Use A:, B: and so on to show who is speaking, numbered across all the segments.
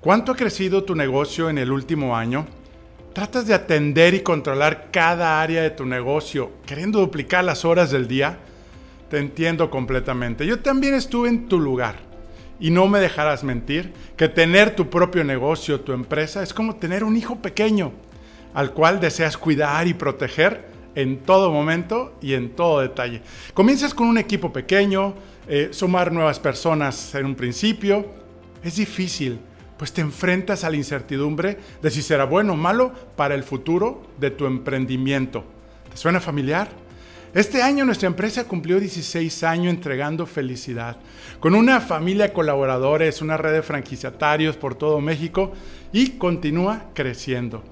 A: ¿Cuánto ha crecido tu negocio en el último año? ¿Tratas de atender y controlar cada área de tu negocio queriendo duplicar las horas del día? Te entiendo completamente. Yo también estuve en tu lugar. Y no me dejarás mentir que tener tu propio negocio, tu empresa, es como tener un hijo pequeño al cual deseas cuidar y proteger en todo momento y en todo detalle. Comienzas con un equipo pequeño, eh, sumar nuevas personas en un principio. Es difícil, pues te enfrentas a la incertidumbre de si será bueno o malo para el futuro de tu emprendimiento. ¿Te suena familiar? Este año nuestra empresa cumplió 16 años entregando felicidad, con una familia de colaboradores, una red de franquiciatarios por todo México y continúa creciendo.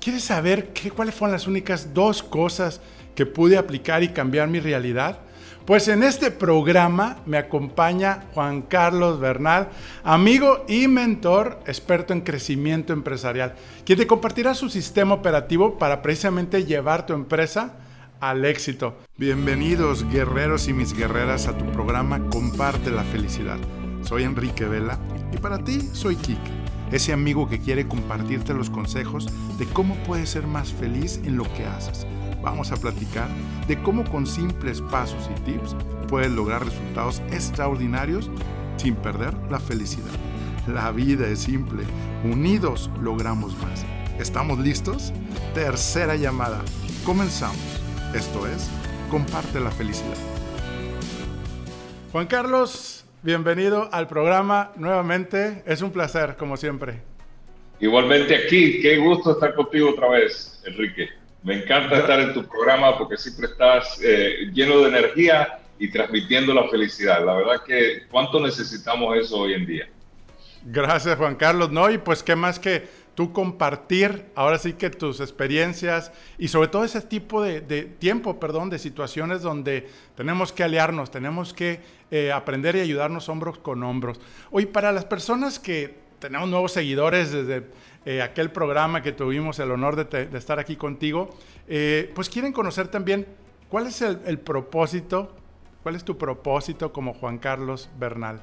A: ¿Quieres saber qué, cuáles fueron las únicas dos cosas que pude aplicar y cambiar mi realidad? Pues en este programa me acompaña Juan Carlos Bernal, amigo y mentor, experto en crecimiento empresarial, quien te compartirá su sistema operativo para precisamente llevar tu empresa al éxito. Bienvenidos guerreros y mis guerreras a tu programa Comparte la felicidad. Soy Enrique Vela y para ti soy Kik, ese amigo que quiere compartirte los consejos de cómo puedes ser más feliz en lo que haces vamos a platicar de cómo con simples pasos y tips puedes lograr resultados extraordinarios sin perder la felicidad. La vida es simple, unidos logramos más. ¿Estamos listos? Tercera llamada. Comenzamos. Esto es, comparte la felicidad. Juan Carlos, bienvenido al programa nuevamente. Es un placer, como siempre.
B: Igualmente aquí, qué gusto estar contigo otra vez, Enrique. Me encanta estar en tu programa porque siempre estás eh, lleno de energía y transmitiendo la felicidad. La verdad que cuánto necesitamos eso hoy en día.
A: Gracias Juan Carlos. No, y pues qué más que tú compartir ahora sí que tus experiencias y sobre todo ese tipo de, tiempo, perdón, de situaciones donde tenemos que aliarnos, tenemos que eh, aprender y ayudarnos hombros con hombros. Hoy para las personas que tenemos nuevos seguidores desde eh, aquel programa que tuvimos el honor de, estar aquí contigo, eh, pues quieren conocer también cuál es el, propósito, cuál es tu propósito como Juan Carlos Bernal.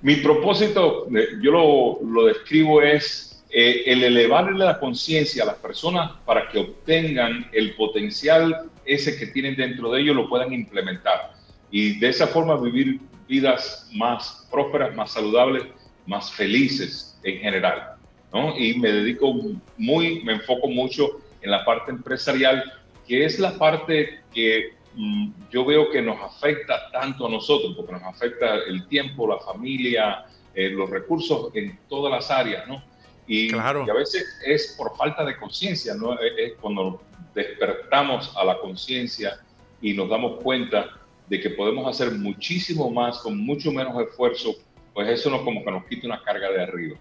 B: Mi propósito, eh, yo lo, describo es el elevarle la conciencia a las personas para que obtengan el potencial ese que tienen dentro de ellos, lo puedan implementar y de esa forma vivir vidas más prósperas, más saludables, más felices en general. Y me dedico muy, me enfoco mucho en la parte empresarial, que es la parte que mm, yo veo que nos afecta tanto a nosotros, porque nos afecta el tiempo, la familia, eh, los recursos en todas las áreas, ¿no? Y, claro. a veces es por falta de conciencia, ¿no? Es cuando despertamos a la conciencia y nos damos cuenta de que podemos hacer muchísimo más con mucho menos esfuerzo, pues eso nos como que nos quita una carga de arriba.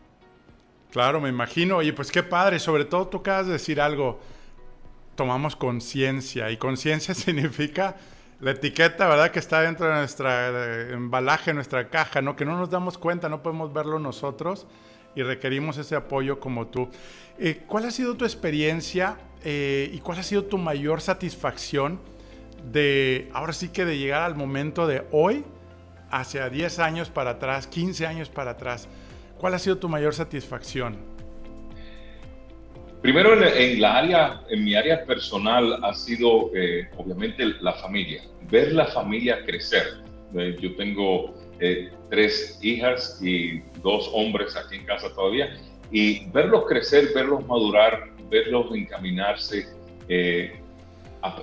A: Claro, me imagino. Oye, pues qué padre. Sobre todo tú acabas de decir algo. Tomamos conciencia. Y conciencia significa la etiqueta, ¿verdad? Que está dentro de nuestra embalaje, nuestra caja, ¿no? Que no nos damos cuenta, no podemos verlo nosotros y requerimos ese apoyo como tú. Eh, ¿Cuál ha sido tu experiencia eh, y cuál ha sido tu mayor satisfacción de, ahora sí que de llegar al momento de hoy, hacia 10 años para atrás, 15 años para atrás? ¿Cuál ha sido tu mayor satisfacción?
B: Primero en, la área, en mi área personal ha sido eh, obviamente la familia, ver la familia crecer. Eh, yo tengo eh, tres hijas y dos hombres aquí en casa todavía y verlos crecer, verlos madurar, verlos encaminarse,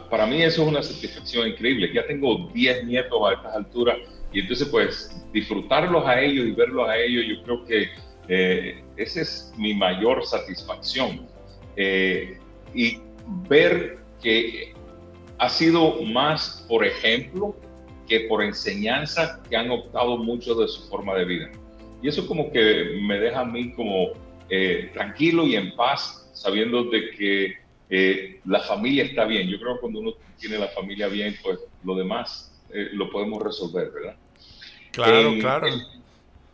B: para mí eso es una satisfacción increíble. Ya tengo 10 nietos a estas alturas y entonces, pues, disfrutarlos a ellos y verlos a ellos, yo creo que eh, esa es mi mayor satisfacción. Eh, y ver que ha sido más por ejemplo que por enseñanza que han optado mucho de su forma de vida. Y eso como que me deja a mí como eh, tranquilo y en paz, sabiendo de que la familia está bien. Yo creo que cuando uno tiene la familia bien, pues lo demás eh, lo podemos resolver, ¿verdad?
A: Claro, claro.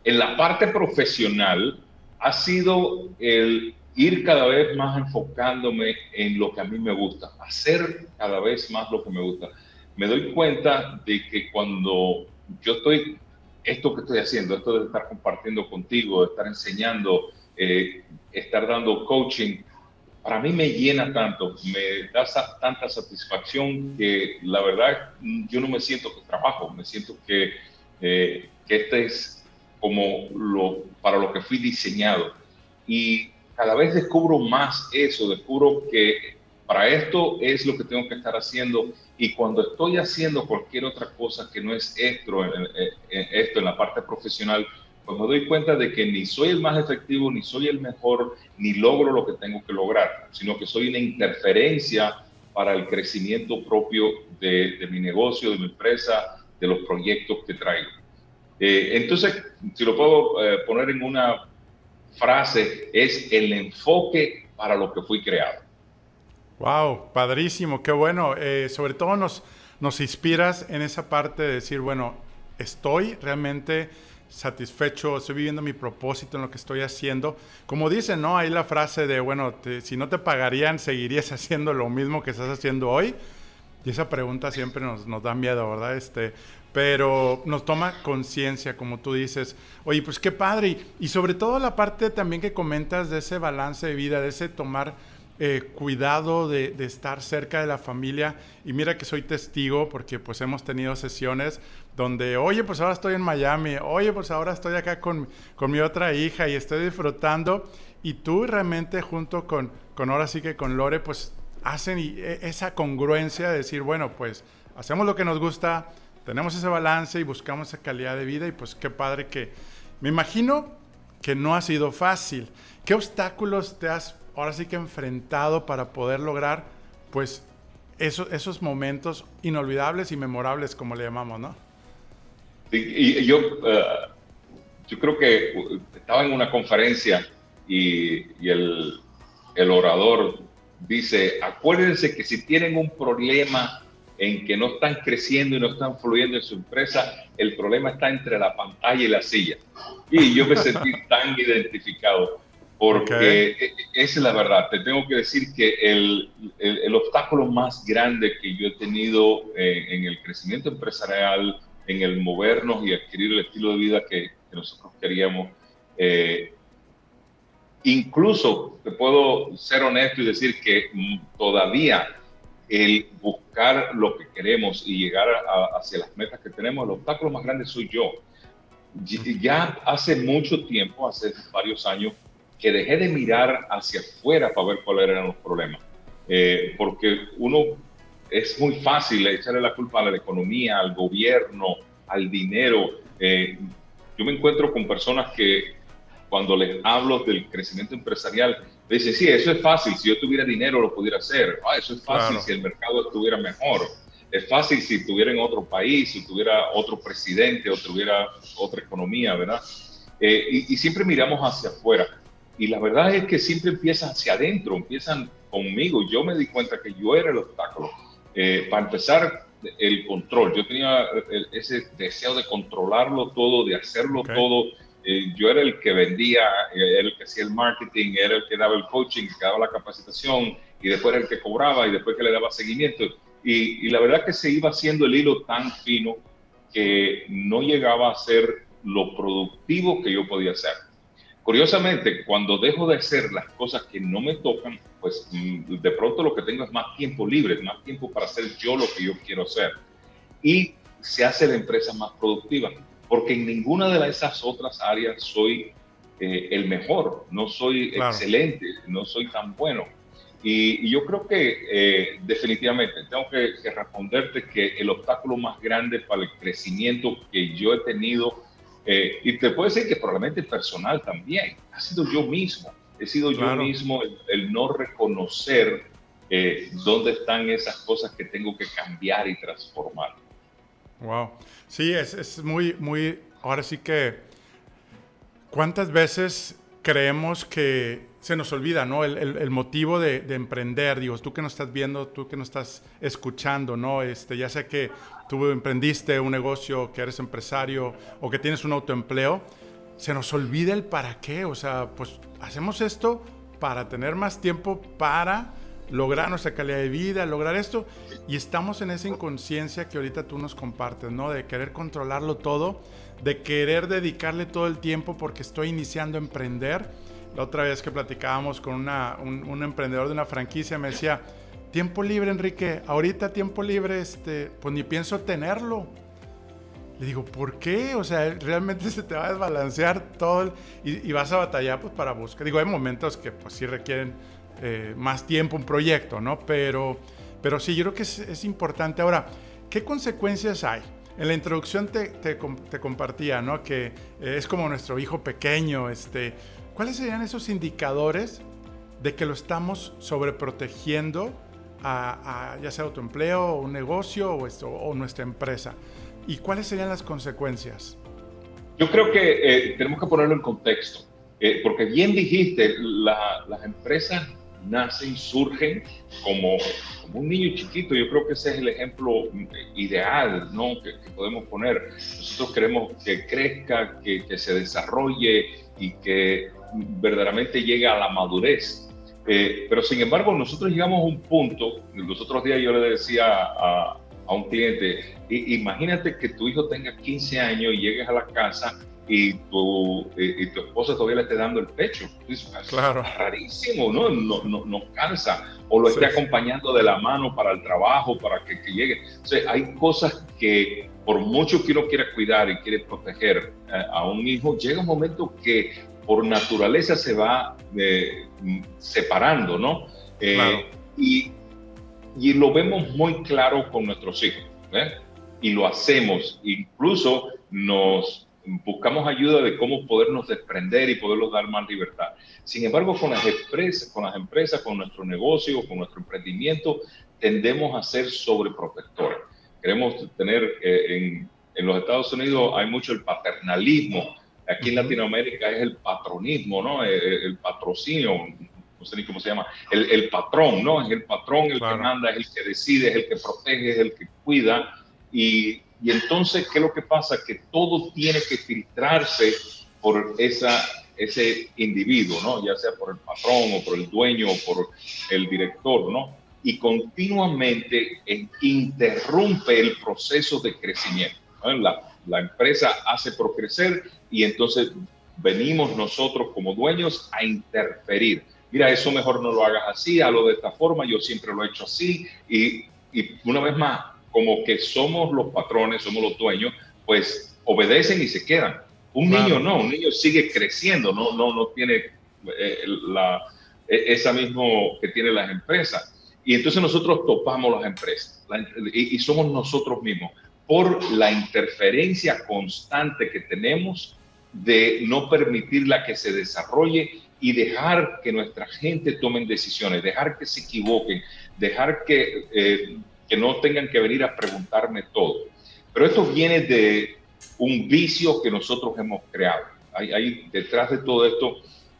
B: En, la parte profesional ha sido el ir cada vez más enfocándome en lo que a mí me gusta, hacer cada vez más lo que me gusta. Me doy cuenta de que cuando yo estoy esto que estoy haciendo, esto de estar compartiendo contigo, de estar enseñando, eh, estar dando coaching, para mí me llena tanto, me da tanta satisfacción que la verdad yo no me siento que trabajo, me siento que, eh, que este es como lo, para lo que fui diseñado. Y cada vez descubro más eso, descubro que para esto es lo que tengo que estar haciendo y cuando estoy haciendo cualquier otra cosa que no es esto en, esto en la parte profesional, pues me doy cuenta de que ni soy el más efectivo, ni soy el mejor, ni logro lo que tengo que lograr, sino que soy una interferencia para el crecimiento propio de, mi negocio, de mi empresa, de los proyectos que traigo. Eh, entonces, si lo puedo eh, poner en una frase, es el enfoque para lo que fui creado.
A: Wow, padrísimo, qué bueno. Eh, sobre todo nos, nos inspiras en esa parte de decir, bueno, estoy realmente satisfecho, estoy viviendo mi propósito en lo que estoy haciendo. Como dicen, ¿no? Hay la frase de, bueno, si no te pagarían, ¿seguirías haciendo lo mismo que estás haciendo hoy? Y esa pregunta siempre nos, nos da miedo, ¿verdad? Este, pero nos toma conciencia, como tú dices. Oye, pues qué padre. y sobre todo la parte también que comentas de ese balance de vida, de ese tomar eh, cuidado de, estar cerca de la familia. Y mira que soy testigo porque pues hemos tenido sesiones donde, oye, pues ahora estoy en Miami, oye, pues ahora estoy acá con, con mi otra hija y estoy disfrutando. Y tú realmente junto con, con ahora sí que con Lore, pues hacen e, esa congruencia de decir, bueno, pues hacemos lo que nos gusta, tenemos ese balance y buscamos esa calidad de vida y pues qué padre que me imagino que no ha sido fácil. ¿Qué obstáculos te has ahora sí que enfrentado para poder lograr, pues, esos, esos momentos inolvidables y memorables, como le llamamos, ¿no?
B: y, yo, eh, yo creo que estaba en una conferencia y, y el, el orador dice, acuérdense que si tienen un problema en que no están creciendo y no están fluyendo en su empresa, el problema está entre la pantalla y la silla. Y yo me sentí tan identificado porque e, e, esa es la verdad. Te tengo que decir que el, el, obstáculo más grande que yo he tenido eh, en el crecimiento empresarial, en el movernos y adquirir el estilo de vida que, nosotros queríamos, eh, incluso te puedo ser honesto y decir que todavía el buscar lo que queremos y llegar hacia las metas que tenemos, el obstáculo más grande soy yo. Ya hace mucho tiempo, hace varios años, que dejé de mirar hacia afuera para ver cuáles eran los problemas. Eh, porque uno es muy fácil echarle la culpa a la economía, al gobierno, al dinero. Eh, yo me encuentro con personas que cuando les hablo del crecimiento empresarial, me dicen, sí, eso es fácil, si yo tuviera dinero lo pudiera hacer. Ah, eso es fácil si el mercado estuviera mejor. Es fácil si estuviera en otro país, si tuviera otro presidente o tuviera otra economía, ¿verdad? Eh, y, y, siempre miramos hacia afuera. Y la verdad es que siempre empiezan hacia adentro, empiezan conmigo. Yo me di cuenta que yo era el obstáculo. Eh, para empezar, el control. Yo tenía ese deseo de controlarlo todo, de hacerlo todo. Eh, yo era el que vendía, era el que hacía el marketing, era el que daba el coaching, que daba la capacitación y después era el que cobraba y después que le daba seguimiento. Y, y la verdad que se iba haciendo el hilo tan fino que no llegaba a ser lo productivo que yo podía hacer. Curiosamente, cuando dejo de hacer las cosas que no me tocan, pues mm, de pronto lo que tengo es más tiempo libre, más tiempo para hacer yo lo que yo quiero hacer. Y se hace la empresa más productiva, porque en ninguna de esas otras áreas soy eh, el mejor, no soy excelente, no soy tan bueno. Y, yo creo que eh, definitivamente tengo que, que responderte que el obstáculo más grande para el crecimiento que yo he tenido eh, y te puedo decir que probablemente personal también. Ha sido yo mismo. He sido yo mismo el, no reconocer eh, dónde están esas cosas que tengo que cambiar y transformar.
A: Wow. Sí, es, es muy, muy. Ahora sí que. ¿Cuántas veces creemos que se nos olvida, ¿no? El, el, motivo de, de, emprender, digo, tú que nos estás viendo, tú que nos estás escuchando, ¿no? Este, ya sé que tú emprendiste un negocio, que eres empresario o que tienes un autoempleo, se nos olvida el para qué. O sea, pues hacemos esto para tener más tiempo para lograr nuestra calidad de vida, lograr esto. Y estamos en esa inconsciencia que ahorita tú nos compartes, ¿no? De querer controlarlo todo, de querer dedicarle todo el tiempo porque estoy iniciando a emprender. La otra vez que platicábamos con una, un, emprendedor de una franquicia me decía, tiempo libre Enrique, ahorita tiempo libre, este, pues ni pienso tenerlo. Le digo, ¿por qué? O sea, realmente se te va a desbalancear todo y, vas a batallar pues, para buscar. Digo, hay momentos que pues sí requieren eh, más tiempo un proyecto, ¿no? Pero, pero sí, yo creo que es, es importante. Ahora, ¿qué consecuencias hay? En la introducción te, te, compartía, ¿no? Que eh, es como nuestro hijo pequeño, este. ¿Cuáles serían esos indicadores de que lo estamos sobreprotegiendo a, ya sea autoempleo, un negocio o, nuestra empresa? ¿Y cuáles serían las consecuencias?
B: Yo creo que eh, tenemos que ponerlo en contexto, eh, porque bien dijiste, las empresas nacen, surgen como, un niño chiquito. Yo creo que ese es el ejemplo ideal ¿no? que, podemos poner. Nosotros queremos que crezca, que, que, se desarrolle y que verdaderamente llegue a la madurez. Eh, pero sin embargo, nosotros llegamos a un punto, los otros días yo le decía a, a un cliente, imagínate que tu hijo tenga 15 años y llegues a la casa y tu, y, tu esposa todavía le esté dando el pecho. claro. rarísimo, ¿no? No, no, no cansa. O lo esté acompañando de la mano para el trabajo, para que, que llegue. O sea, hay cosas que por mucho que uno quiera cuidar y quiere proteger eh, a un hijo, llega un momento que por naturaleza se va eh, separando, ¿no? Eh, claro. Y y lo vemos muy claro con nuestros hijos. ¿eh? Y lo hacemos, incluso nos buscamos ayuda de cómo podernos desprender y poderlos dar más libertad. Sin embargo, con las empresas, con las empresas, con nuestro negocio, con nuestro emprendimiento, tendemos a ser sobreprotectores. Queremos tener, eh, en, en, los Estados Unidos hay mucho el paternalismo, aquí en Latinoamérica es el patronismo, ¿no? el, eh, el patrocinio, no sé ni cómo se llama, el, el patrón, ¿no? Es el patrón el que manda, es el que decide, es el que protege, es el que cuida. Y, y entonces, ¿qué es lo que pasa? Que todo tiene que filtrarse por esa, ese individuo, ¿no? Ya sea por el patrón o por el dueño o por el director, ¿no? Y continuamente interrumpe el proceso de crecimiento. La, la empresa hace por crecer y entonces venimos nosotros como dueños a interferir mira, eso mejor no lo hagas así, hazlo de esta forma, yo siempre lo he hecho así. Y, y una vez más, como que somos los patrones, somos los dueños, pues obedecen y se quedan. Un niño no, un niño sigue creciendo, no, no, no tiene eh, la, e, esa mismo que tienen las empresas. Y entonces nosotros topamos las empresas y, y, somos nosotros mismos por la interferencia constante que tenemos de no permitirla que se desarrolle y dejar que nuestra gente tomen decisiones, dejar que se equivoquen, dejar que, eh, que no tengan que venir a preguntarme todo. Pero esto viene de un vicio que nosotros hemos creado. Hay, hay, detrás de todo esto,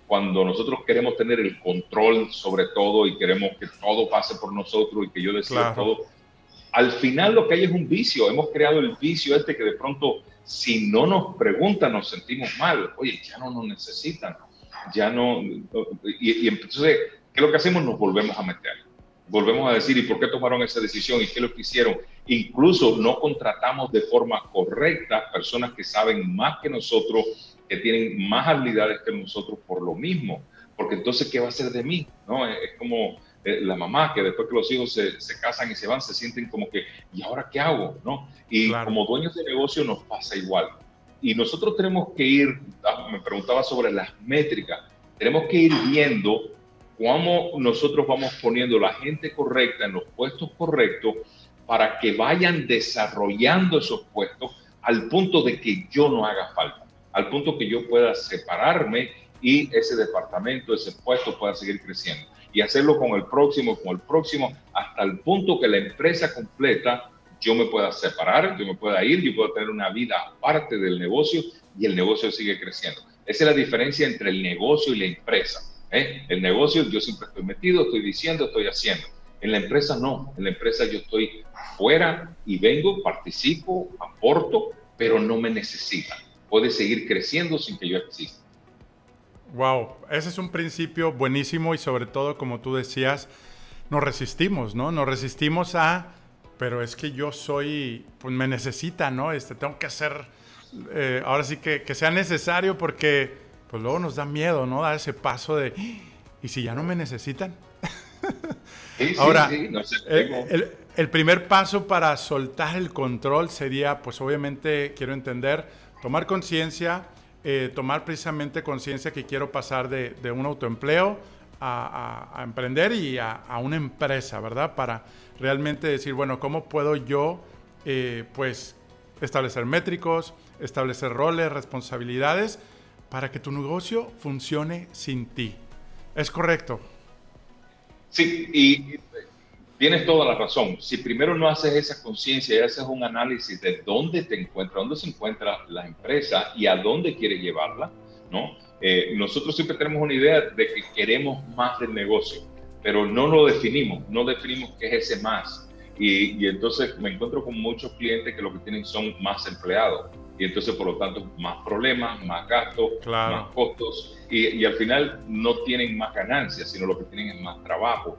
B: cuando nosotros queremos tener el control sobre todo y queremos que todo pase por nosotros y que yo decida todo, al final lo que hay es un vicio. Hemos creado el vicio este que de pronto, si no nos preguntan, nos sentimos mal. Oye, ya no nos necesitan ya no, y, entonces, ¿qué es lo que hacemos? Nos volvemos a meter. Volvemos a decir, ¿y por qué tomaron esa decisión? ¿Y qué es lo que hicieron? Incluso no contratamos de forma correcta personas que saben más que nosotros, que tienen más habilidades que nosotros por lo mismo. Porque entonces, ¿qué va a hacer de mí? ¿No? Es, como eh, la mamá que después que los hijos se, se, casan y se van, se sienten como que, ¿y ahora qué hago? ¿No? Y como dueños de negocio nos pasa igual y nosotros tenemos que ir, ah, me preguntaba sobre las métricas, tenemos que ir viendo cómo nosotros vamos poniendo la gente correcta en los puestos correctos para que vayan desarrollando esos puestos al punto de que yo no haga falta, al punto que yo pueda separarme y ese departamento, ese puesto pueda seguir creciendo. Y hacerlo con el próximo, con el próximo, hasta el punto que la empresa completa yo me pueda separar, yo me pueda ir, yo puedo tener una vida aparte del negocio y el negocio sigue creciendo. Esa es la diferencia entre el negocio y la empresa. ¿eh? El negocio yo siempre estoy metido, estoy diciendo, estoy haciendo. En la empresa no, en la empresa yo estoy fuera y vengo, participo, aporto, pero no me necesitan. Puede seguir creciendo sin que yo exista.
A: Wow, ese es un principio buenísimo y sobre todo, como tú decías, nos resistimos, ¿no? Nos resistimos a pero es que yo soy, pues me necesita, ¿no? Este, tengo que hacer eh, ahora sí que, que, sea necesario porque pues luego nos da miedo, ¿no? Dar ese paso de, ¿y si ya no me necesitan? ahora, el, el, primer paso para soltar el control sería, pues obviamente quiero entender, tomar conciencia, eh, tomar precisamente conciencia que quiero pasar de, un autoempleo a, emprender y a, a, una empresa, ¿verdad? Para realmente decir, bueno, ¿cómo puedo yo, eh, pues, establecer métricos, establecer roles, responsabilidades, para que tu negocio funcione sin ti? ¿Es correcto?
B: Sí, y tienes toda la razón. Si primero no haces esa conciencia y haces un análisis de dónde te encuentra, dónde se encuentra la empresa y a dónde quiere llevarla, ¿no? Eh, nosotros siempre tenemos una idea de que queremos más del negocio, pero no lo definimos, no definimos qué es ese más. Y, y, entonces me encuentro con muchos clientes que lo que tienen son más empleados. Y entonces, por lo tanto, más problemas, más gastos, más costos. Y, y, al final no tienen más ganancias, sino lo que tienen es más trabajo.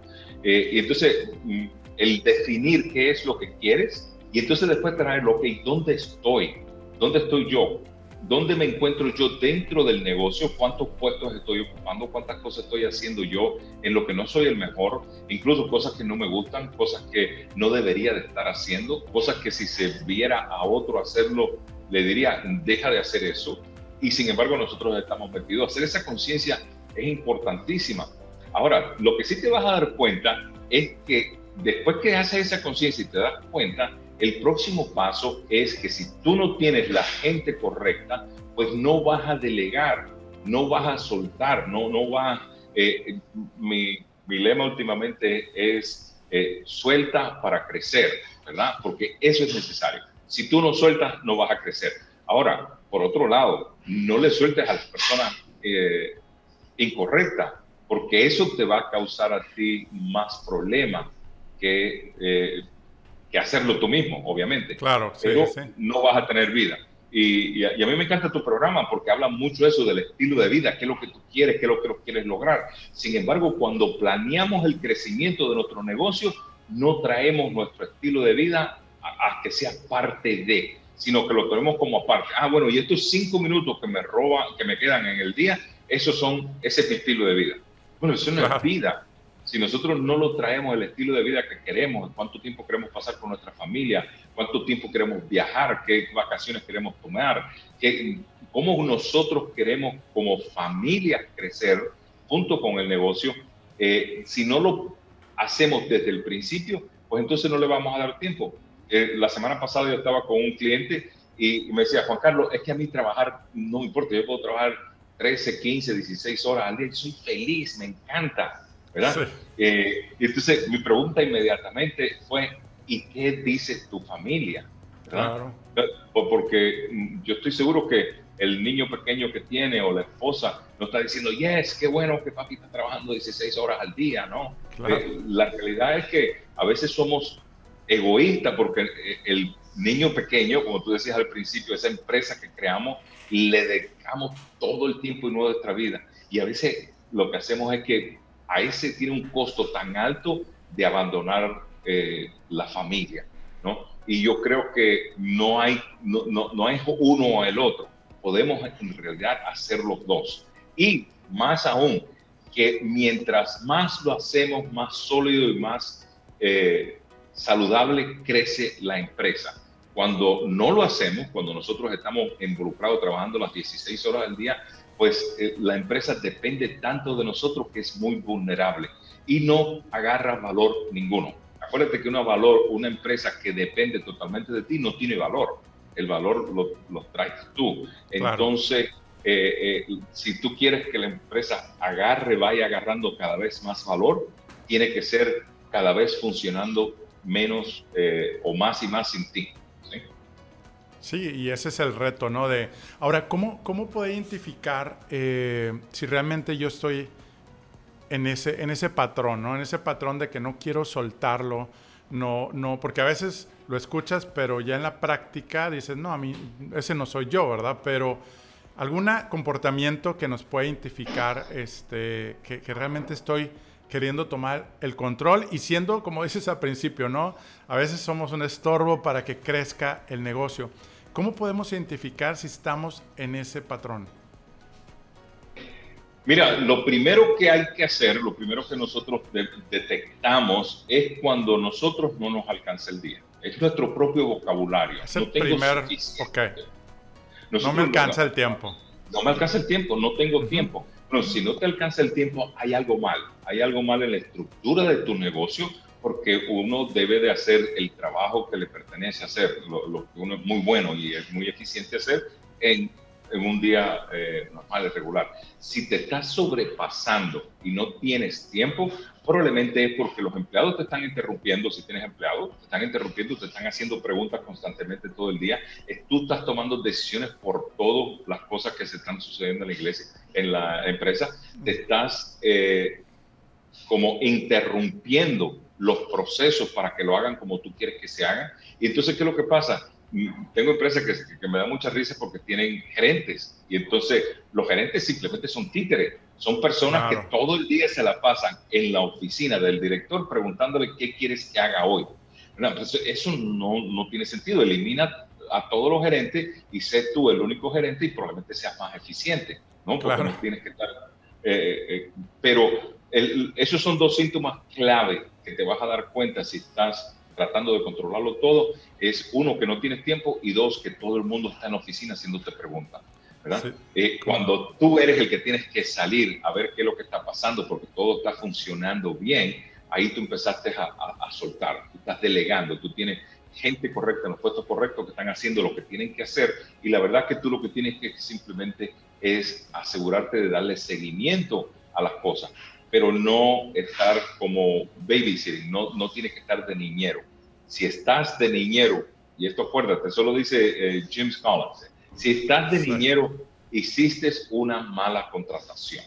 B: Eh, y entonces, mm, el definir qué es lo que quieres y entonces después traer, ok, ¿dónde estoy? ¿Dónde estoy yo? dónde me encuentro yo dentro del negocio, cuántos puestos estoy ocupando, cuántas cosas estoy haciendo yo en lo que no soy el mejor, incluso cosas que no me gustan, cosas que no debería de estar haciendo, cosas que si se viera a otro hacerlo, le diría, deja de hacer eso. Y sin embargo nosotros estamos metidos. Hacer esa conciencia es importantísima. Ahora, lo que sí te vas a dar cuenta es que después que haces esa conciencia y te das cuenta, el próximo paso es que si tú no tienes la gente correcta, pues no vas a delegar, no vas a soltar, no, no vas... Eh, mi, mi, lema últimamente es eh, suelta para crecer, ¿verdad? Porque eso es necesario. Si tú no sueltas, no vas a crecer. Ahora, por otro lado, no le sueltes a las personas eh, incorrectas, porque eso te va a causar a ti más problemas que eh, que hacerlo tú mismo, obviamente.
A: Claro,
B: sí, pero no vas a tener vida. Y, y, a, mí me encanta tu programa porque habla mucho eso del estilo de vida, qué es lo que tú quieres, qué es lo que quieres lograr. Sin embargo, cuando planeamos el crecimiento de nuestro negocio, no traemos nuestro estilo de vida a, a que sea parte de, sino que lo tenemos como aparte. Ah, bueno, y estos cinco minutos que me roban, que me quedan en el día, esos son, ese es mi estilo de vida. Bueno, eso no es vida si nosotros no lo traemos el estilo de vida que queremos, cuánto tiempo queremos pasar con nuestra familia, cuánto tiempo queremos viajar, qué vacaciones queremos tomar, qué, cómo nosotros queremos como familia crecer junto con el negocio, eh, si no lo hacemos desde el principio, pues entonces no le vamos a dar tiempo. Eh, la semana pasada yo estaba con un cliente y me decía, Juan Carlos, es que a mí trabajar no me importa, yo puedo trabajar 13, 15, 16 horas al día, soy feliz, me encanta ¿verdad? Eh, entonces, mi pregunta inmediatamente fue, ¿y qué dice tu familia? Claro. Porque mm, yo estoy seguro que el niño pequeño que tiene o la esposa no está diciendo, yes, qué bueno que papi está trabajando 16 horas al día, ¿no? Eh, la realidad es que a veces somos egoístas porque eh, el niño pequeño, como tú decías al principio, esa empresa que creamos, le dedicamos todo el tiempo y nuestra vida. Y a veces lo que hacemos es que a ese tiene un costo tan alto de abandonar eh, la familia, ¿no? Y yo creo que no hay, no, no, no hay uno o el otro. Podemos en realidad hacer los dos. Y más aún, que mientras más lo hacemos, más sólido y más eh, saludable crece la empresa. Cuando no lo hacemos, cuando nosotros estamos involucrados trabajando las 16 horas al día, pues eh, la empresa depende tanto de nosotros que es muy vulnerable y no agarra valor ninguno. Acuérdate que una, valor, una empresa que depende totalmente de ti no tiene valor. El valor lo, lo traes tú. Entonces, eh, eh, si tú quieres que la empresa agarre, vaya agarrando cada vez más valor, tiene que ser cada vez funcionando menos o más y más sin ti.
A: Sí, y ese es el reto, ¿no? De, ahora, ¿cómo, cómo puedo identificar eh, si realmente yo estoy en ese, en ese patrón, ¿no? En ese patrón de que no quiero soltarlo, no, no, porque a veces lo escuchas, pero ya en la práctica dices, no, a mí, ese no soy yo, ¿verdad? Pero algún comportamiento que nos pueda identificar este, que, que realmente estoy queriendo tomar el control y siendo, como dices al principio, ¿no? A veces somos un estorbo para que crezca el negocio. ¿Cómo podemos identificar si estamos en ese patrón?
B: Mira, lo primero que hay que hacer, lo primero que nosotros detectamos es cuando nosotros no nos alcanza el día. Es nuestro propio vocabulario.
A: Es el primer, no me alcanza el tiempo.
B: No me alcanza el tiempo, no tengo tiempo. Pero si no te alcanza el tiempo, hay algo mal. Hay algo mal en la estructura de tu negocio porque uno debe de hacer el trabajo que le pertenece hacer, lo, lo que uno es muy bueno y es muy eficiente hacer en en un día eh, normal, regular. Si te estás sobrepasando y no tienes tiempo, probablemente es porque los empleados te están interrumpiendo, si tienes empleados, te están interrumpiendo, te están haciendo preguntas constantemente todo el día. tú estás tomando decisiones por todas las cosas que se están sucediendo en la iglesia, en la empresa. Te estás eh, como interrumpiendo los procesos para que lo hagan como tú quieres que se hagan. Y entonces, ¿qué es lo que pasa? tengo empresas que, me dan mucha risa porque tienen gerentes y entonces los gerentes simplemente son títeres, son personas que todo el día se la pasan en la oficina del director preguntándole qué quieres que haga hoy. eso no, no, tiene sentido, elimina a todos los gerentes y sé tú el único gerente y probablemente seas más eficiente, ¿no? Porque no tienes que estar... Eh, eh, pero esos son dos síntomas clave que te vas a dar cuenta si estás tratando de controlarlo todo, es uno, que no tienes tiempo y dos, que todo el mundo está en la oficina haciéndote preguntas. ¿verdad? Eh, cuando tú eres el que tienes que salir a ver qué es lo que está pasando porque todo está funcionando bien, ahí tú empezaste a, soltar, tú estás delegando, tú tienes gente correcta en los puestos correctos que están haciendo lo que tienen que hacer y la verdad que tú lo que tienes que simplemente es asegurarte de darle seguimiento a las cosas pero no estar como babysitting, no, no tienes que estar de niñero. Si estás de niñero, y esto acuérdate, eso lo dice eh, James Collins, si estás de niñero, hiciste una mala contratación.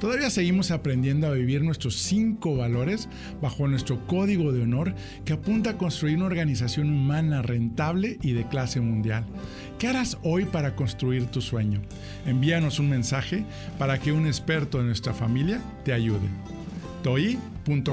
A: Todavía seguimos aprendiendo a vivir nuestros cinco valores bajo nuestro código de honor que apunta a construir una organización humana rentable y de clase mundial. ¿Qué harás hoy para construir tu sueño? Envíanos un mensaje para que un experto de nuestra familia te ayude. toi.com.mx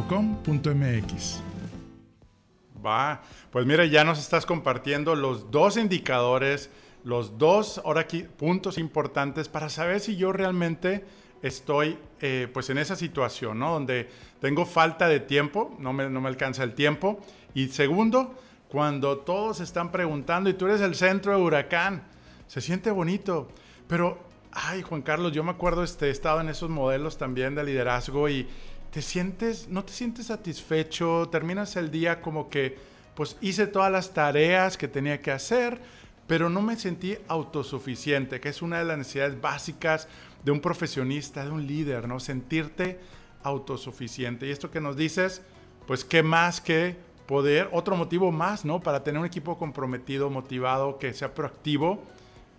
A: Va, pues mira, ya nos estás compartiendo los dos indicadores, los dos ahora aquí, puntos importantes para saber si yo realmente estoy eh, pues en esa situación, ¿no? Donde tengo falta de tiempo, no me, no me alcanza el tiempo. Y segundo, cuando todos están preguntando y tú eres el centro de huracán, se siente bonito. Pero, ay, Juan Carlos, yo me acuerdo, este, he estado en esos modelos también de liderazgo y te sientes, no te sientes satisfecho, terminas el día como que, pues hice todas las tareas que tenía que hacer, pero no me sentí autosuficiente, que es una de las necesidades básicas de un profesionista, de un líder, ¿no? Sentirte autosuficiente. Y esto que nos dices, pues qué más que poder, otro motivo más, ¿no? Para tener un equipo comprometido, motivado, que sea proactivo,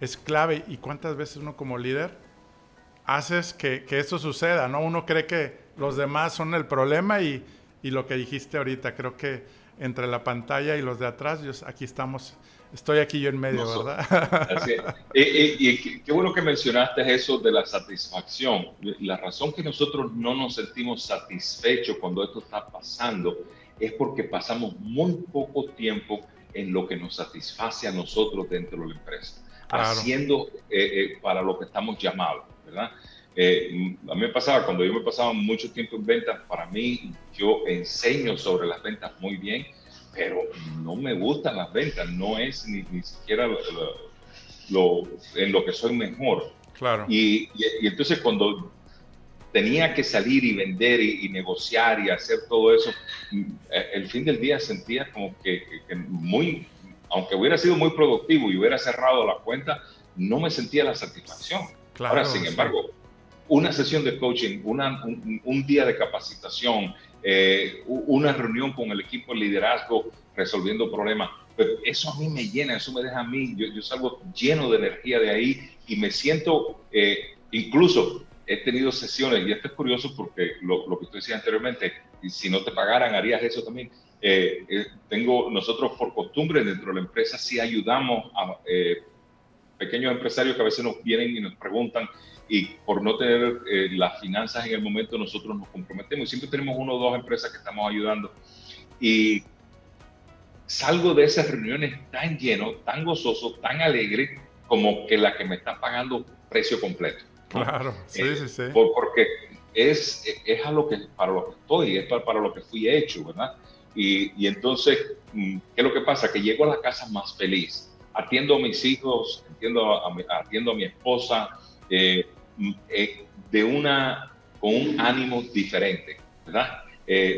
A: es clave. ¿Y cuántas veces uno como líder haces que, que esto suceda, ¿no? Uno cree que los demás son el problema y, y lo que dijiste ahorita, creo que entre la pantalla y los de atrás, aquí estamos Estoy aquí yo en medio, ¿verdad?
B: Y, qué bueno que mencionaste eso de la satisfacción. La razón que nosotros no nos sentimos satisfechos cuando esto está pasando es porque pasamos muy poco tiempo en lo que nos satisface a nosotros dentro de la empresa, haciendo eh, eh, para lo que estamos llamados, ¿verdad? Eh, a mí me pasaba, cuando yo me pasaba mucho tiempo en ventas, para mí yo enseño sobre las ventas muy bien, pero no me gustan las ventas, no es ni, ni siquiera lo, en lo que soy mejor.
A: Claro.
B: Y, y, entonces cuando tenía que salir y vender y, negociar y hacer todo eso, eh, el fin del día sentía como que, muy, aunque hubiera sido muy productivo y hubiera cerrado la cuenta, no me sentía la satisfacción. Claro, Ahora, sin embargo, una sesión de coaching, una, un, día de capacitación, eh, una reunión con el equipo de liderazgo resolviendo problemas. Pues eso a mí me llena, eso me deja a mí, yo, salgo lleno de energía de ahí y me siento, eh, incluso he tenido sesiones, y esto es curioso porque lo, que tú decías anteriormente, si no te pagaran, harías eso también. Eh, tengo, nosotros por costumbre dentro de la empresa sí ayudamos a pequeños empresarios que a veces nos vienen y nos preguntan y por no tener las finanzas en el momento nosotros nos comprometemos. Siempre tenemos uno o dos empresas que estamos ayudando y salgo de esas reuniones tan lleno, tan gozoso, tan alegre como que la que me está pagando precio completo.
A: Claro, sí,
B: eh,
A: sí, sí.
B: porque es, es a lo que, para lo que estoy, es para, lo que fui hecho, ¿verdad? Y, y, entonces, mm, ¿qué es lo que pasa? Que llego a la casa más feliz, atiendo a mis hijos, atiendo a, mi, atiendo a mi esposa, eh, eh, de una, con un ánimo diferente, ¿verdad?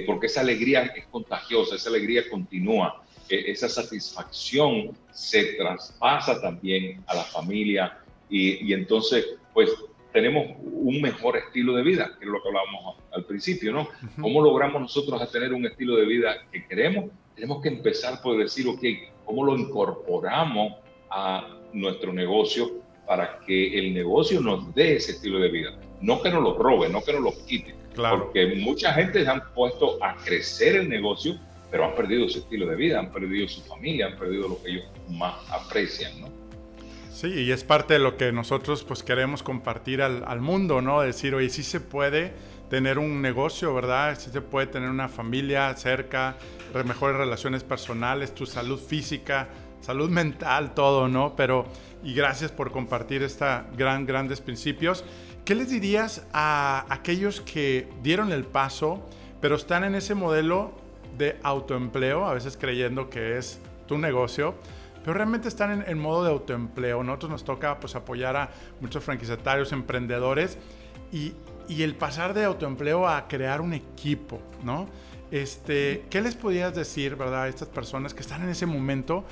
B: porque esa alegría es contagiosa, esa alegría continúa esa satisfacción se traspasa también a la familia y, entonces, pues tenemos un mejor estilo de vida, que es lo que hablábamos al principio, ¿no? ¿Cómo logramos nosotros a tener un estilo de vida que queremos? Tenemos que empezar por decir, ok, ¿cómo lo incorporamos a nuestro negocio para que el negocio nos dé ese estilo de vida? No que nos lo robe, no que nos lo quite. Claro. Porque mucha gente se han puesto a crecer el negocio pero han perdido su estilo de vida, han perdido su familia, han perdido lo que ellos más aprecian, ¿no?
A: Sí, y es parte de lo que nosotros pues queremos compartir al, al mundo, ¿no? Decir, oye, sí se puede tener un negocio, ¿verdad? Sí se puede tener una familia cerca, mejores relaciones personales, tu salud física, salud mental, todo, ¿no? Pero, y gracias por compartir esta gran, grandes principios. ¿Qué les dirías a aquellos que dieron el paso, pero están en ese modelo de autoempleo, a veces creyendo que es tu negocio, pero realmente están en, modo de autoempleo. Nosotros nos toca pues, apoyar a muchos franquiciatarios, emprendedores y, y el pasar de autoempleo a crear un equipo, ¿no? Este, ¿Qué les podías decir, verdad, a estas personas que están en ese momento?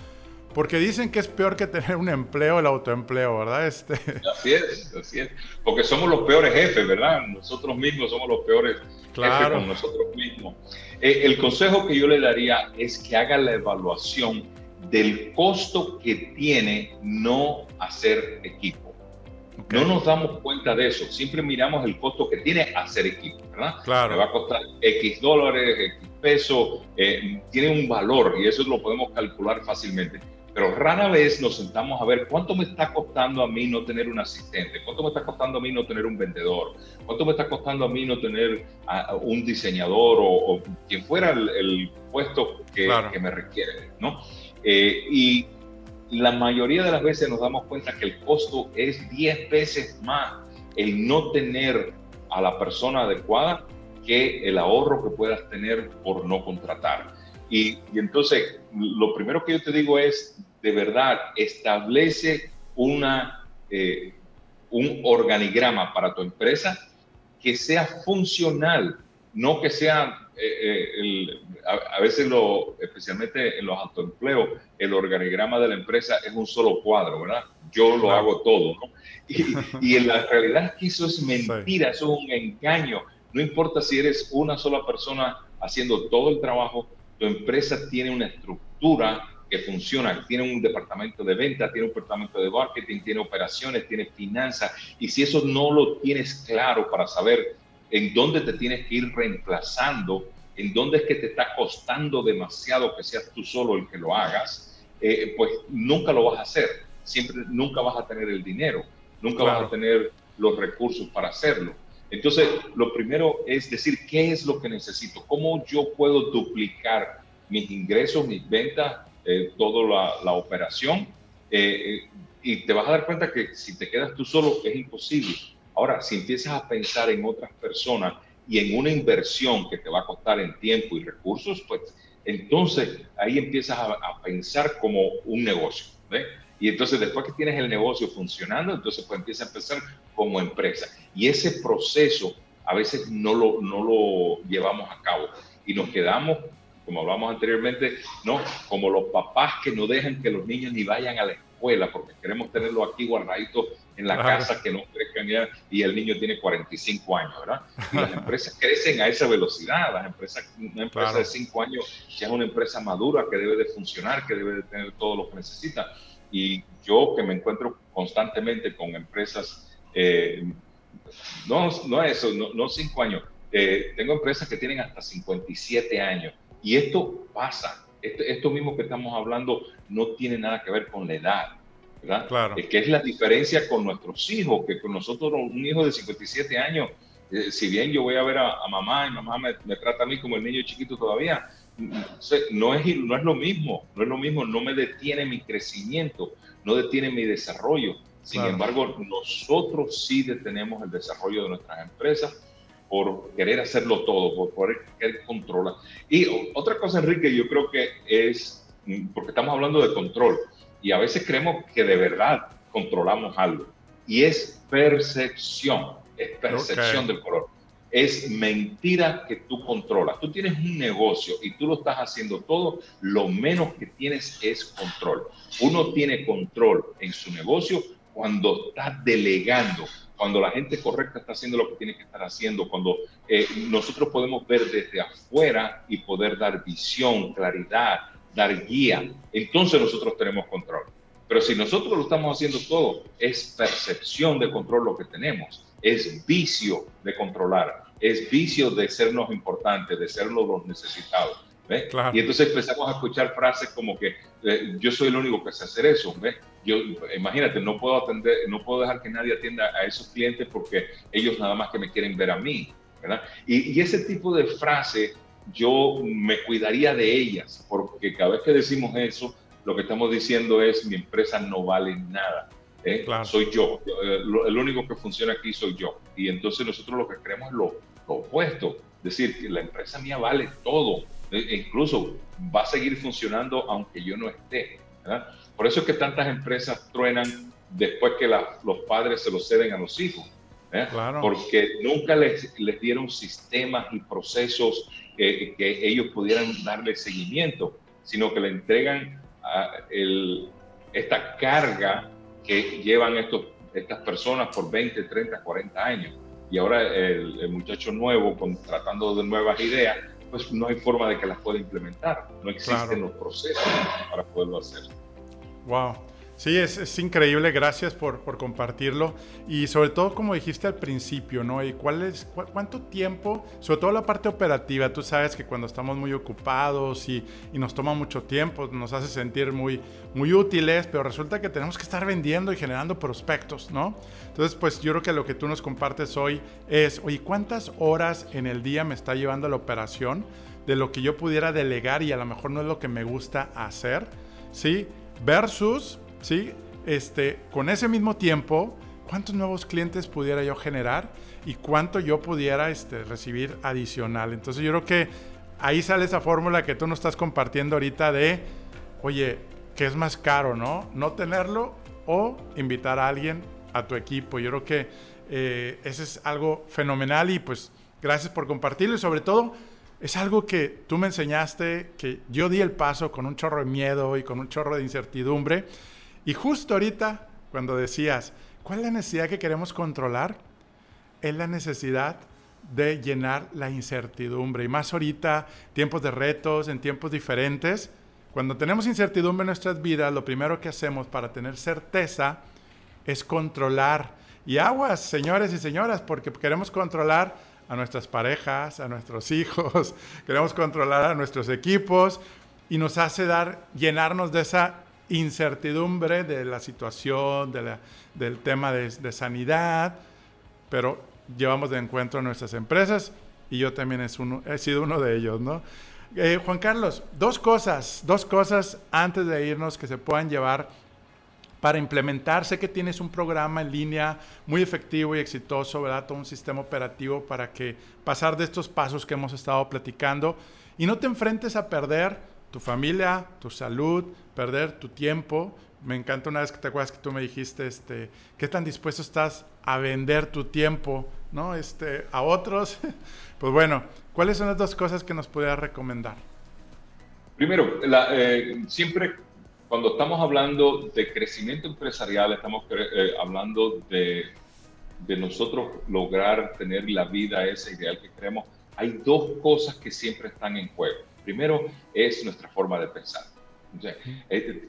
A: Porque dicen que es peor que tener un empleo el autoempleo, ¿verdad? Este...
B: Así es, así es. Porque somos los peores jefes, ¿verdad? Nosotros mismos somos los peores jefes con nosotros mismos. Eh, el consejo que yo le daría es que haga la evaluación del costo que tiene no hacer equipo. No nos damos cuenta de eso, siempre miramos el costo que tiene hacer equipo, ¿verdad?
A: Claro.
B: Me va a costar X dólares, X pesos, eh, tiene un valor y eso lo podemos calcular fácilmente. Pero rara vez nos sentamos a ver cuánto me está costando a mí no tener un asistente, cuánto me está costando a mí no tener un vendedor, cuánto me está costando a mí no tener un diseñador o, quien fuera el, puesto que, que, me requiere, ¿no? Eh, y la mayoría de las veces nos damos cuenta que el costo es 10 veces más el no tener a la persona adecuada que el ahorro que puedas tener por no contratar. Y, y, entonces, lo primero que yo te digo es, de verdad, establece una, eh, un organigrama para tu empresa que sea funcional, no que sea, eh, eh, el, a, veces, lo, especialmente en los autoempleos, el organigrama de la empresa es un solo cuadro, ¿verdad? Yo lo hago todo, ¿no? Y, y, en la realidad es que eso es mentira, eso es un engaño. No importa si eres una sola persona haciendo todo el trabajo, tu empresa tiene una estructura que funciona, tiene un departamento de venta, tiene un departamento de marketing, tiene operaciones, tiene finanzas, y si eso no lo tienes claro para saber en dónde te tienes que ir reemplazando, en dónde es que te está costando demasiado que seas tú solo el que lo hagas, eh, pues nunca lo vas a hacer, siempre, nunca vas a tener el dinero, nunca vas a tener los recursos para hacerlo. Entonces, lo primero es decir, ¿qué es lo que necesito? ¿Cómo yo puedo duplicar mis ingresos, mis ventas, eh, toda la, operación? Eh, eh, y te vas a dar cuenta que si te quedas tú solo es imposible. Ahora, si empiezas a pensar en otras personas y en una inversión que te va a costar en tiempo y recursos, pues entonces ahí empiezas a, a pensar como un negocio. ¿ves? Y entonces después que tienes el negocio funcionando, entonces pues empieza a empezar como empresa. Y ese proceso a veces no lo, no lo llevamos a cabo y nos quedamos, como hablamos anteriormente, ¿no? Como los papás que no dejan que los niños ni vayan a la escuela porque queremos tenerlos aquí guardaditos en la casa, que no crezcan y el niño tiene 45 años, ¿verdad? Y las empresas crecen a esa velocidad. Las empresas, una empresa de 5 años ya es una empresa madura que debe de funcionar, que debe de tener todo lo que necesita. Y yo que me encuentro constantemente con empresas, eh, no, no eso, no, no cinco años, eh, tengo empresas que tienen hasta 57 años. Y esto pasa. Esto, esto mismo que estamos hablando no tiene nada que ver con la edad Claro. que es la diferencia con nuestros hijos, que con nosotros, un hijo de 57 años, eh, si bien yo voy a ver a, mamá y mamá me, trata a mí como el niño chiquito todavía, no es, no es lo mismo, no es lo mismo, no me detiene mi crecimiento, no detiene mi desarrollo. Sin embargo, nosotros sí detenemos el desarrollo de nuestras empresas por querer hacerlo todo, por querer controlar. Y otra cosa, Enrique, yo creo que es, porque estamos hablando de control, y a veces creemos que de verdad controlamos algo. Y es percepción, es percepción del color. Es mentira que tú controlas. Tú tienes un negocio y tú lo estás haciendo todo, lo menos que tienes es control. Uno tiene control en su negocio cuando está delegando, cuando la gente correcta está haciendo lo que tiene que estar haciendo, cuando eh, nosotros podemos ver desde afuera y poder dar visión, claridad, dar guía, entonces nosotros tenemos control. Pero si nosotros lo estamos haciendo todo, es percepción de control lo que tenemos, es vicio de controlar, es vicio de sernos importantes, de ser los necesitados. Y entonces empezamos a escuchar frases como que eh, yo soy el único que sé hacer eso. Yo, imagínate, no puedo atender, no puedo dejar que nadie atienda a esos clientes porque ellos nada más que me quieren ver a mí. Y, y ese tipo de frase yo me cuidaría de ellas, porque cada vez que decimos eso, lo que estamos diciendo es mi empresa no vale nada. ¿Eh? Soy yo. Eh, el único que funciona aquí soy yo. Y entonces nosotros lo que creemos es lo, opuesto. Es decir, que la empresa mía vale todo. E, e incluso va a seguir funcionando aunque yo no esté. Por eso es que tantas empresas truenan después que los padres se lo ceden a los hijos. ¿eh? Porque nunca les, les dieron sistemas y procesos que, ellos pudieran darle seguimiento, sino que le entregan el, esta carga que llevan estos, estas personas por 20, 30, 40 años. Y ahora el, muchacho nuevo, con, tratando de nuevas ideas, pues no hay forma de que las pueda implementar. No existen los procesos para poderlo hacer.
A: Wow. Sí, es, increíble, gracias por, compartirlo. Y sobre todo, como dijiste al principio, ¿no? ¿Y cuál es, cuánto tiempo, sobre todo la parte operativa, tú sabes que cuando estamos muy ocupados y, nos toma mucho tiempo, nos hace sentir muy, muy útiles, pero resulta que tenemos que estar vendiendo y generando prospectos, ¿no? Entonces, pues yo creo que lo que tú nos compartes hoy es, oye, ¿cuántas horas en el día me está llevando la operación de lo que yo pudiera delegar y a lo mejor no es lo que me gusta hacer, ¿sí? Versus ¿sí? Este, con ese mismo tiempo, ¿cuántos nuevos clientes pudiera yo generar y cuánto yo pudiera este, recibir adicional? Entonces yo creo que ahí sale esa fórmula que tú nos estás compartiendo ahorita de, oye, ¿qué es más caro, no? No tenerlo o invitar a alguien a tu equipo. Yo creo que eh, ese es algo fenomenal y pues gracias por compartirlo y sobre todo es algo que tú me enseñaste, que yo di el paso con un chorro de miedo y con un chorro de incertidumbre y justo ahorita, cuando decías, ¿cuál es la necesidad que queremos controlar? Es la necesidad de llenar la incertidumbre. Y más ahorita, tiempos de retos, en tiempos diferentes. Cuando tenemos incertidumbre en nuestras vidas, lo primero que hacemos para tener certeza es controlar. Y aguas, señores y señoras, porque queremos controlar a nuestras parejas, a nuestros hijos, queremos controlar a nuestros equipos y nos hace dar, llenarnos de esa incertidumbre de la situación, del tema de, sanidad, pero llevamos de encuentro a nuestras empresas y yo también es uno, he sido uno de ellos, ¿no? Eh, Juan Carlos, dos cosas, dos cosas antes de irnos que se puedan llevar para implementar. Sé que tienes un programa en línea muy efectivo y exitoso, ¿verdad? Todo un sistema operativo para que pasar de estos pasos que hemos estado platicando y no te enfrentes a perder tu familia, tu salud, perder tu tiempo. Me encanta una vez que te acuerdas que tú me dijiste, este, qué tan dispuesto estás a vender tu tiempo, ¿no? Este, a otros. pues bueno, ¿cuáles son las dos cosas que nos pudieras recomendar?
B: Primero, eh, siempre cuando estamos hablando de crecimiento empresarial, estamos eh, hablando de de nosotros lograr tener la vida esa ideal que queremos, hay dos cosas que siempre están en juego. Primero es nuestra forma de pensar. Eh,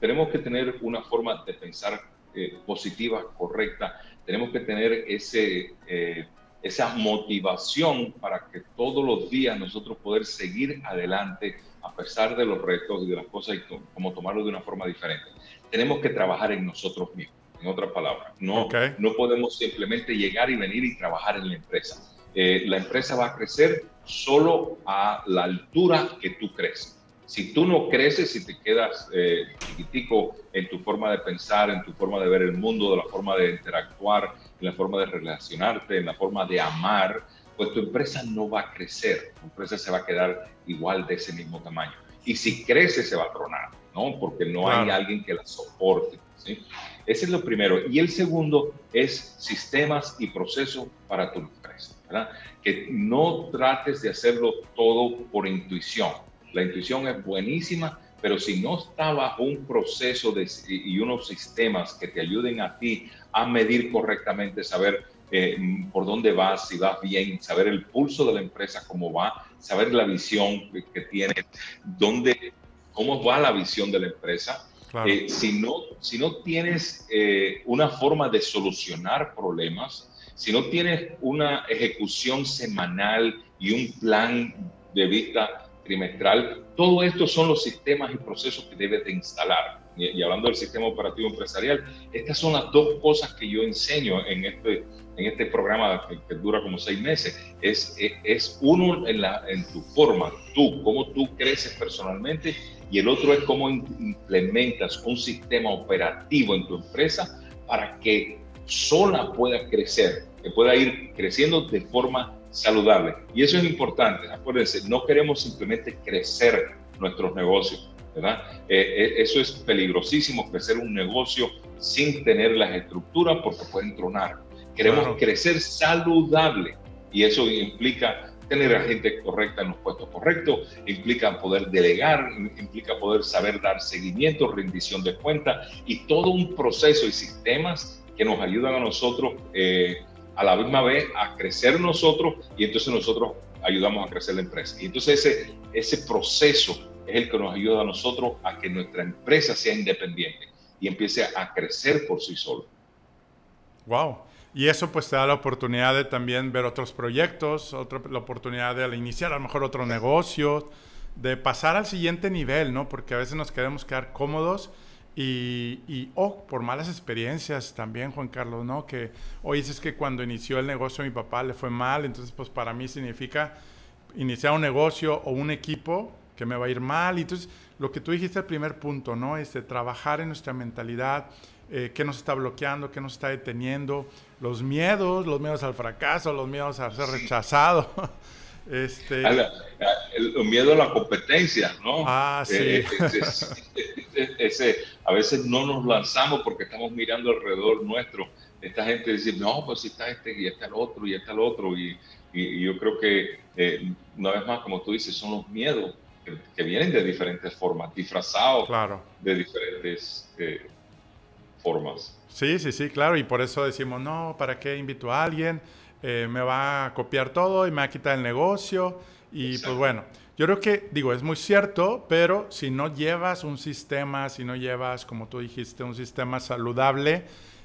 B: tenemos que tener una forma de pensar eh, positiva, correcta. Tenemos que tener ese, eh, esa motivación para que todos los días nosotros poder seguir adelante a pesar de los retos y de las cosas y como tomarlo de una forma diferente. Tenemos que trabajar en nosotros mismos, en otras palabras. No, no podemos simplemente llegar y venir y trabajar en la empresa. la empresa va a crecer solo a la altura que tú creces. Si tú no creces, si te quedas eh, chiquitico en tu forma de pensar, en tu forma de ver el mundo, de la forma de interactuar, en la forma de relacionarte, en la forma de amar, pues tu empresa no va a crecer. Tu empresa se va a quedar igual de ese mismo tamaño. Y si crece, se va a tronar, ¿no? Porque no hay alguien que la soporte. ¿sí? Ese es lo primero. Y el segundo es sistemas y procesos para tu empresa. ¿Verdad? Que no trates de hacerlo todo por intuición la intuición es buenísima, pero si no está bajo un proceso de, y unos sistemas que te ayuden a ti a medir correctamente, saber eh, por dónde vas, si vas bien, saber el pulso de la empresa, cómo va, saber la visión que, tiene, dónde, cómo va la visión de la empresa. Eh, si, no, si no tienes eh, una forma de solucionar problemas, si no tienes una ejecución semanal y un plan de vista trimestral. Todo esto son los sistemas y procesos que debes de instalar. Y, hablando del sistema operativo empresarial, estas son las dos cosas que yo enseño en este, en este programa que, dura como seis meses. Es, es, uno en, la, en tu forma, tú, cómo tú creces personalmente, y el otro es cómo implementas un sistema operativo en tu empresa para que sola pueda crecer, que pueda ir creciendo de forma saludable. Y eso es importante. Acuérdense, no queremos simplemente crecer nuestros negocios, ¿verdad? Eh, eh, eso es peligrosísimo, crecer un negocio sin tener las estructuras porque pueden tronar. Queremos crecer saludable y eso implica tener a gente correcta en los puestos correctos, implica poder delegar, implica poder saber dar seguimiento, rendición de cuentas y todo un proceso y sistemas que nos ayudan a nosotros eh, a la misma vez a crecer nosotros y entonces nosotros ayudamos a crecer la empresa. Y entonces ese, ese proceso es el que nos ayuda a nosotros a que nuestra empresa sea independiente y empiece a crecer por sí solo.
A: Wow. Y eso pues te da la oportunidad de también ver otros proyectos, otra, la oportunidad de iniciar a lo mejor otro negocio, de pasar al siguiente nivel, ¿no? Porque a veces nos queremos quedar cómodos y, y oh, por malas experiencias también, Juan Carlos, ¿no? Que hoy es que cuando inició el negocio mi papá le fue mal, entonces pues para mí significa iniciar un negocio o un equipo que me va a ir mal. Y entonces lo que tú dijiste el primer punto, ¿no? Este, trabajar en nuestra mentalidad, eh, qué nos está bloqueando, qué nos está deteniendo, los miedos, los miedos al fracaso, los miedos a ser rechazado.
B: Este... el, miedo a la competencia, ¿no?
A: Ah, sí. Eh,
B: ese, a veces no nos lanzamos porque estamos mirando alrededor nuestro. Esta gente dice, no, pues está este y está el otro y está el otro. Y, y, yo creo que, eh, una vez más, como tú dices, son los miedos que, vienen de diferentes formas, disfrazados
A: claro.
B: de diferentes eh, formas.
A: Sí, sí, sí, claro. Y por eso decimos, no, ¿para qué invito a alguien? Eh, me va a copiar todo y me va a quitar el negocio. Y pues bueno, yo creo que, digo, es muy cierto, pero si no llevas un sistema, si no llevas, como tú dijiste, un sistema saludable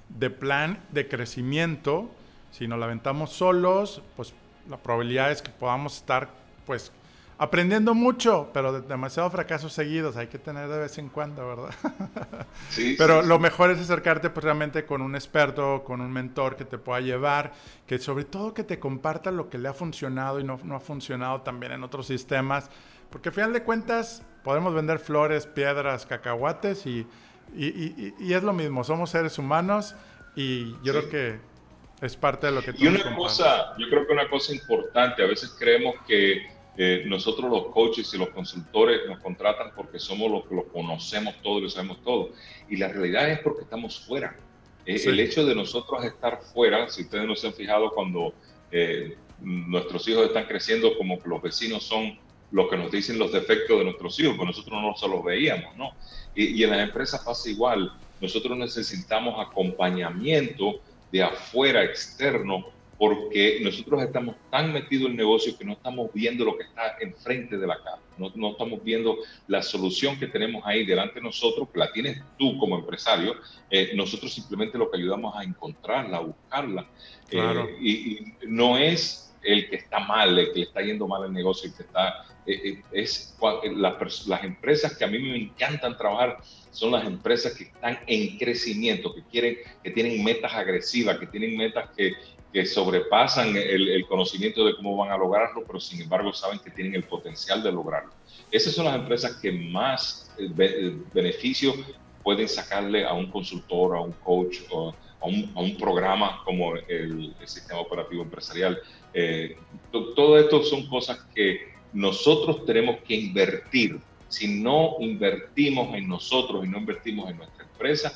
A: de plan de crecimiento, si nos la aventamos solos, pues la probabilidad es que podamos estar, pues, aprendiendo mucho, pero de demasiados fracasos seguidos hay que tener de vez en cuando, ¿verdad? Sí, pero lo mejor es acercarte pues realmente con un experto, con un mentor que te pueda llevar, que sobre todo que te comparta lo que le ha funcionado y no, no ha funcionado también en otros sistemas, porque al final de cuentas podemos vender flores, piedras, cacahuates y, y, y, y es lo mismo, somos seres humanos y yo creo que es parte de lo que tú
B: Y una cosa, yo creo que una cosa importante, a veces creemos que eh, nosotros los coaches y los consultores nos contratan porque somos los que lo conocemos todo y lo sabemos todo. Y la realidad es porque estamos fuera. Eh, el hecho de nosotros estar fuera, si ustedes no se han fijado cuando eh, nuestros hijos están creciendo, como que los vecinos son los que nos dicen los defectos de nuestros hijos, pues nosotros no se los veíamos, ¿no? Y, y en las empresas pasa igual. Nosotros necesitamos acompañamiento de afuera, externo, porque nosotros estamos tan metidos en el negocio que no estamos viendo lo que está enfrente de la cara, no, no, estamos viendo la solución que tenemos ahí delante de nosotros, que la tienes tú como empresario, eh, nosotros simplemente lo que ayudamos a encontrarla, a buscarla, eh, y, y, no es el que está mal, el que le está yendo mal el negocio, el que está, eh, es las, las empresas que a mí me encantan trabajar, son las empresas que están en crecimiento, que quieren, que tienen metas agresivas, que tienen metas que, que sobrepasan el, conocimiento de cómo van a lograrlo, pero sin embargo saben que tienen el potencial de lograrlo. Esas son las empresas que más eh, eh, beneficio pueden sacarle a un consultor, a un coach o a un, programa como el, sistema operativo empresarial. Eh, todo esto son cosas que nosotros tenemos que invertir. Si no invertimos en nosotros y no invertimos en nuestra empresa,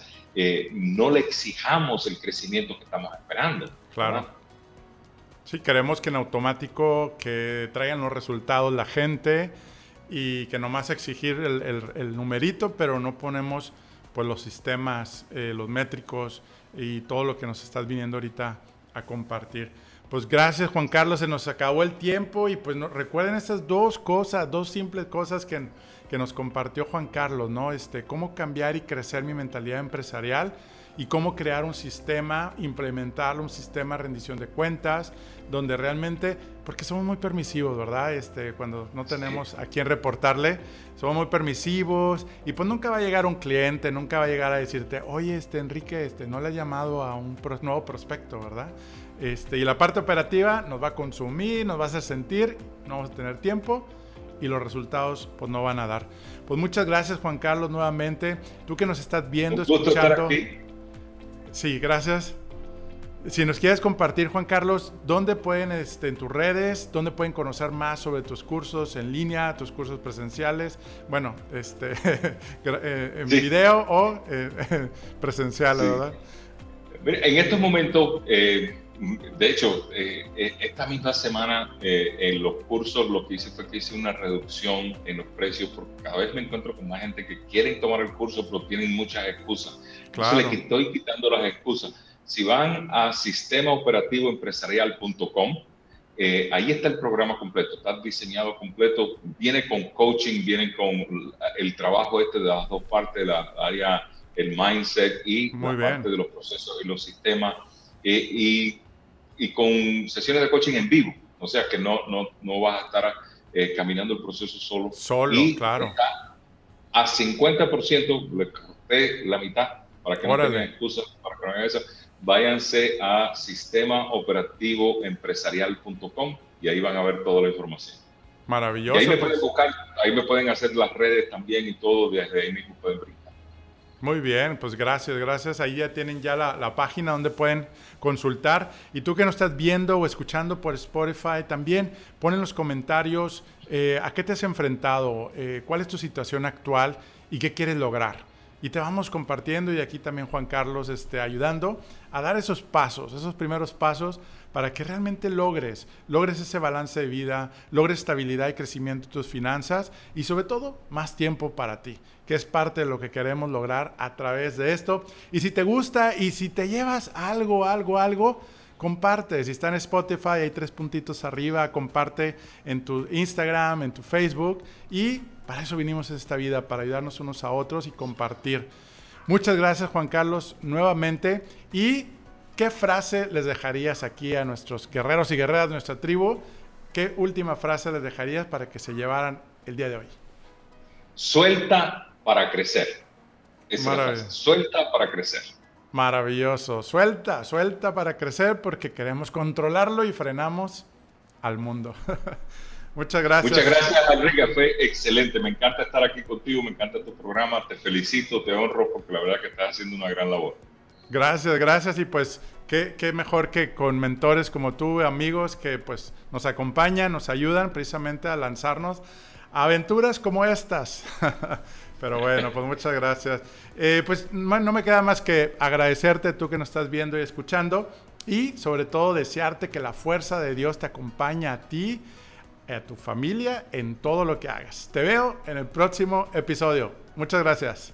B: no le exijamos el crecimiento que estamos esperando.
A: Claro. Sí, queremos que en automático que traigan los resultados la gente y que nomás exigir el, numerito, pero no ponemos pues los sistemas, eh, los métricos y todo lo que nos estás viniendo ahorita a compartir. Pues gracias Juan Carlos, se nos acabó el tiempo y pues recuerden estas dos cosas, dos simples cosas que, que nos compartió Juan Carlos, ¿no? Este, cómo cambiar y crecer mi mentalidad empresarial y cómo crear un sistema, implementar un sistema de rendición de cuentas, donde realmente, porque somos muy permisivos, ¿verdad? Este, cuando no tenemos a quién reportarle, somos muy permisivos y pues nunca va a llegar un cliente, nunca va a llegar a decirte, oye, este Enrique, este, no le ha llamado a un nuevo prospecto, ¿verdad? Este, y la parte operativa nos va a consumir, nos va a hacer sentir, no vamos a tener tiempo y los resultados pues no van a dar. Pues muchas gracias Juan Carlos nuevamente, tú que nos estás viendo, escuchando. Sí, gracias. Si nos quieres compartir, Juan Carlos, ¿dónde pueden, este, en tus redes, dónde pueden conocer más sobre tus cursos en línea, tus cursos presenciales? Bueno, este, eh, en video o eh, presencial, ¿verdad?
B: En estos momentos, eh, de hecho, esta misma semana en los cursos lo que hice fue que hice una reducción en los precios porque cada vez me encuentro con más gente que quieren tomar el curso pero tienen muchas excusas. Claro. Entonces, estoy quitando las excusas. Si van a sistemaoperativoempresarial.com, eh, ahí está el programa completo, está diseñado completo, viene con coaching, viene con el trabajo este de las dos partes, la área, el mindset y la parte de los procesos y los sistemas, eh, y, y, con sesiones de coaching en vivo, o sea que no, no, no vas a estar eh, caminando el proceso solo.
A: Solo, claro.
B: a 50%, le costé la mitad para que no tengan excusas, para que no eso, váyanse a sistemaoperativoempresarial.com y ahí van a ver toda la información.
A: Maravilloso.
B: Y ahí me pueden pues. buscar, ahí me pueden hacer las redes también y todo, desde ahí mismo pueden brincar.
A: Muy bien, pues gracias, gracias. Ahí ya tienen ya la, página donde pueden consultar. Y tú que nos estás viendo o escuchando por Spotify, también pon en los comentarios eh, a qué te has enfrentado, eh, cuál es tu situación actual y qué quieres lograr y te vamos compartiendo y aquí también Juan Carlos este, ayudando a dar esos pasos, esos primeros pasos para que realmente logres, logres ese balance de vida, logres estabilidad y crecimiento de tus finanzas y sobre todo más tiempo para ti, que es parte de lo que queremos lograr a través de esto. Y si te gusta y si te llevas algo, algo, algo, comparte. Si está en Spotify, hay tres puntitos arriba, comparte en tu Instagram, en tu Facebook y para eso vinimos a esta vida, para ayudarnos unos a otros y compartir. Muchas gracias Juan Carlos nuevamente. ¿Y qué frase les dejarías aquí a nuestros guerreros y guerreras de nuestra tribu? ¿Qué última frase les dejarías para que se llevaran el día de hoy?
B: Suelta para crecer. Suelta para crecer.
A: Maravilloso. Suelta, suelta para crecer porque queremos controlarlo y frenamos al mundo. Muchas gracias.
B: Muchas gracias, Enrique. Fue excelente. Me encanta estar aquí contigo, me encanta tu programa. Te felicito, te honro porque la verdad que estás haciendo una gran labor.
A: Gracias, gracias. Y pues, qué, qué mejor que con mentores como tú, amigos que pues nos acompañan, nos ayudan precisamente a lanzarnos a aventuras como estas. Pero bueno, pues muchas gracias. Eh, pues no me queda más que agradecerte tú que nos estás viendo y escuchando y sobre todo desearte que la fuerza de Dios te acompañe a ti a tu familia en todo lo que hagas. Te veo en el próximo episodio. Muchas gracias.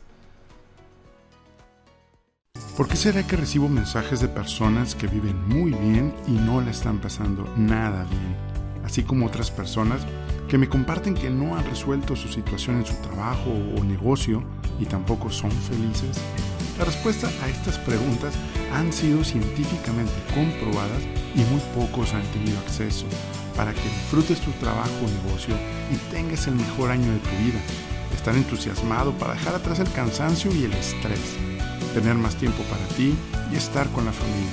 C: ¿Por qué será que recibo mensajes de personas que viven muy bien y no la están pasando nada bien? Así como otras personas que me comparten que no han resuelto su situación en su trabajo o negocio y tampoco son felices. La respuesta a estas preguntas han sido científicamente comprobadas y muy pocos han tenido acceso para que disfrutes tu trabajo o negocio y tengas el mejor año de tu vida. Estar entusiasmado para dejar atrás el cansancio y el estrés. Tener más tiempo para ti y estar con la familia.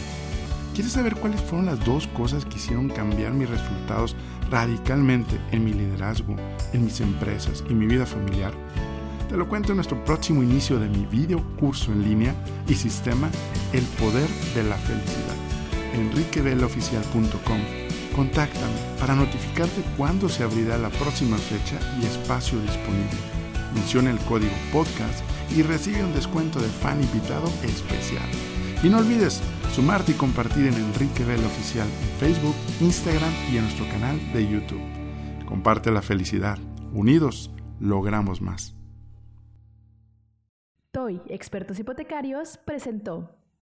C: ¿Quieres saber cuáles fueron las dos cosas que hicieron cambiar mis resultados radicalmente en mi liderazgo, en mis empresas y mi vida familiar? Te lo cuento en nuestro próximo inicio de mi video curso en línea y sistema El Poder de la Felicidad. enriqueveloficial.com Contáctame para notificarte cuándo se abrirá la próxima fecha y espacio disponible. Menciona el código podcast y recibe un descuento de fan invitado especial. Y no olvides sumarte y compartir en Enrique Vela Oficial en Facebook, Instagram y en nuestro canal de YouTube. Comparte la felicidad. Unidos, logramos más.
D: TOY, Expertos Hipotecarios, presentó.